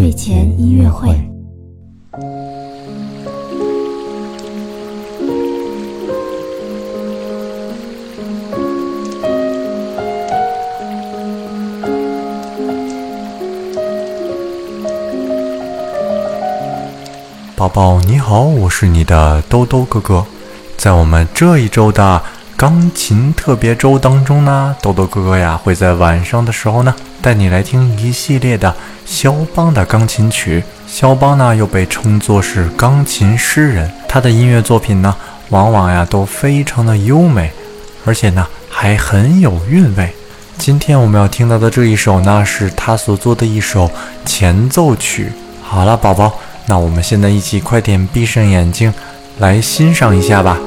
睡前音乐会。宝宝你好，我是你的兜兜哥哥。在我们这一周的钢琴特别周当中呢，兜兜哥哥呀会在晚上的时候呢带你来听一系列的肖邦的钢琴曲。肖邦呢又被称作是钢琴诗人，他的音乐作品呢往往呀都非常的优美，而且呢还很有韵味。今天我们要听到的这一首呢是他所做的一首前奏曲。好了，宝宝。那我们现在一起快点闭上眼睛，来欣赏一下吧。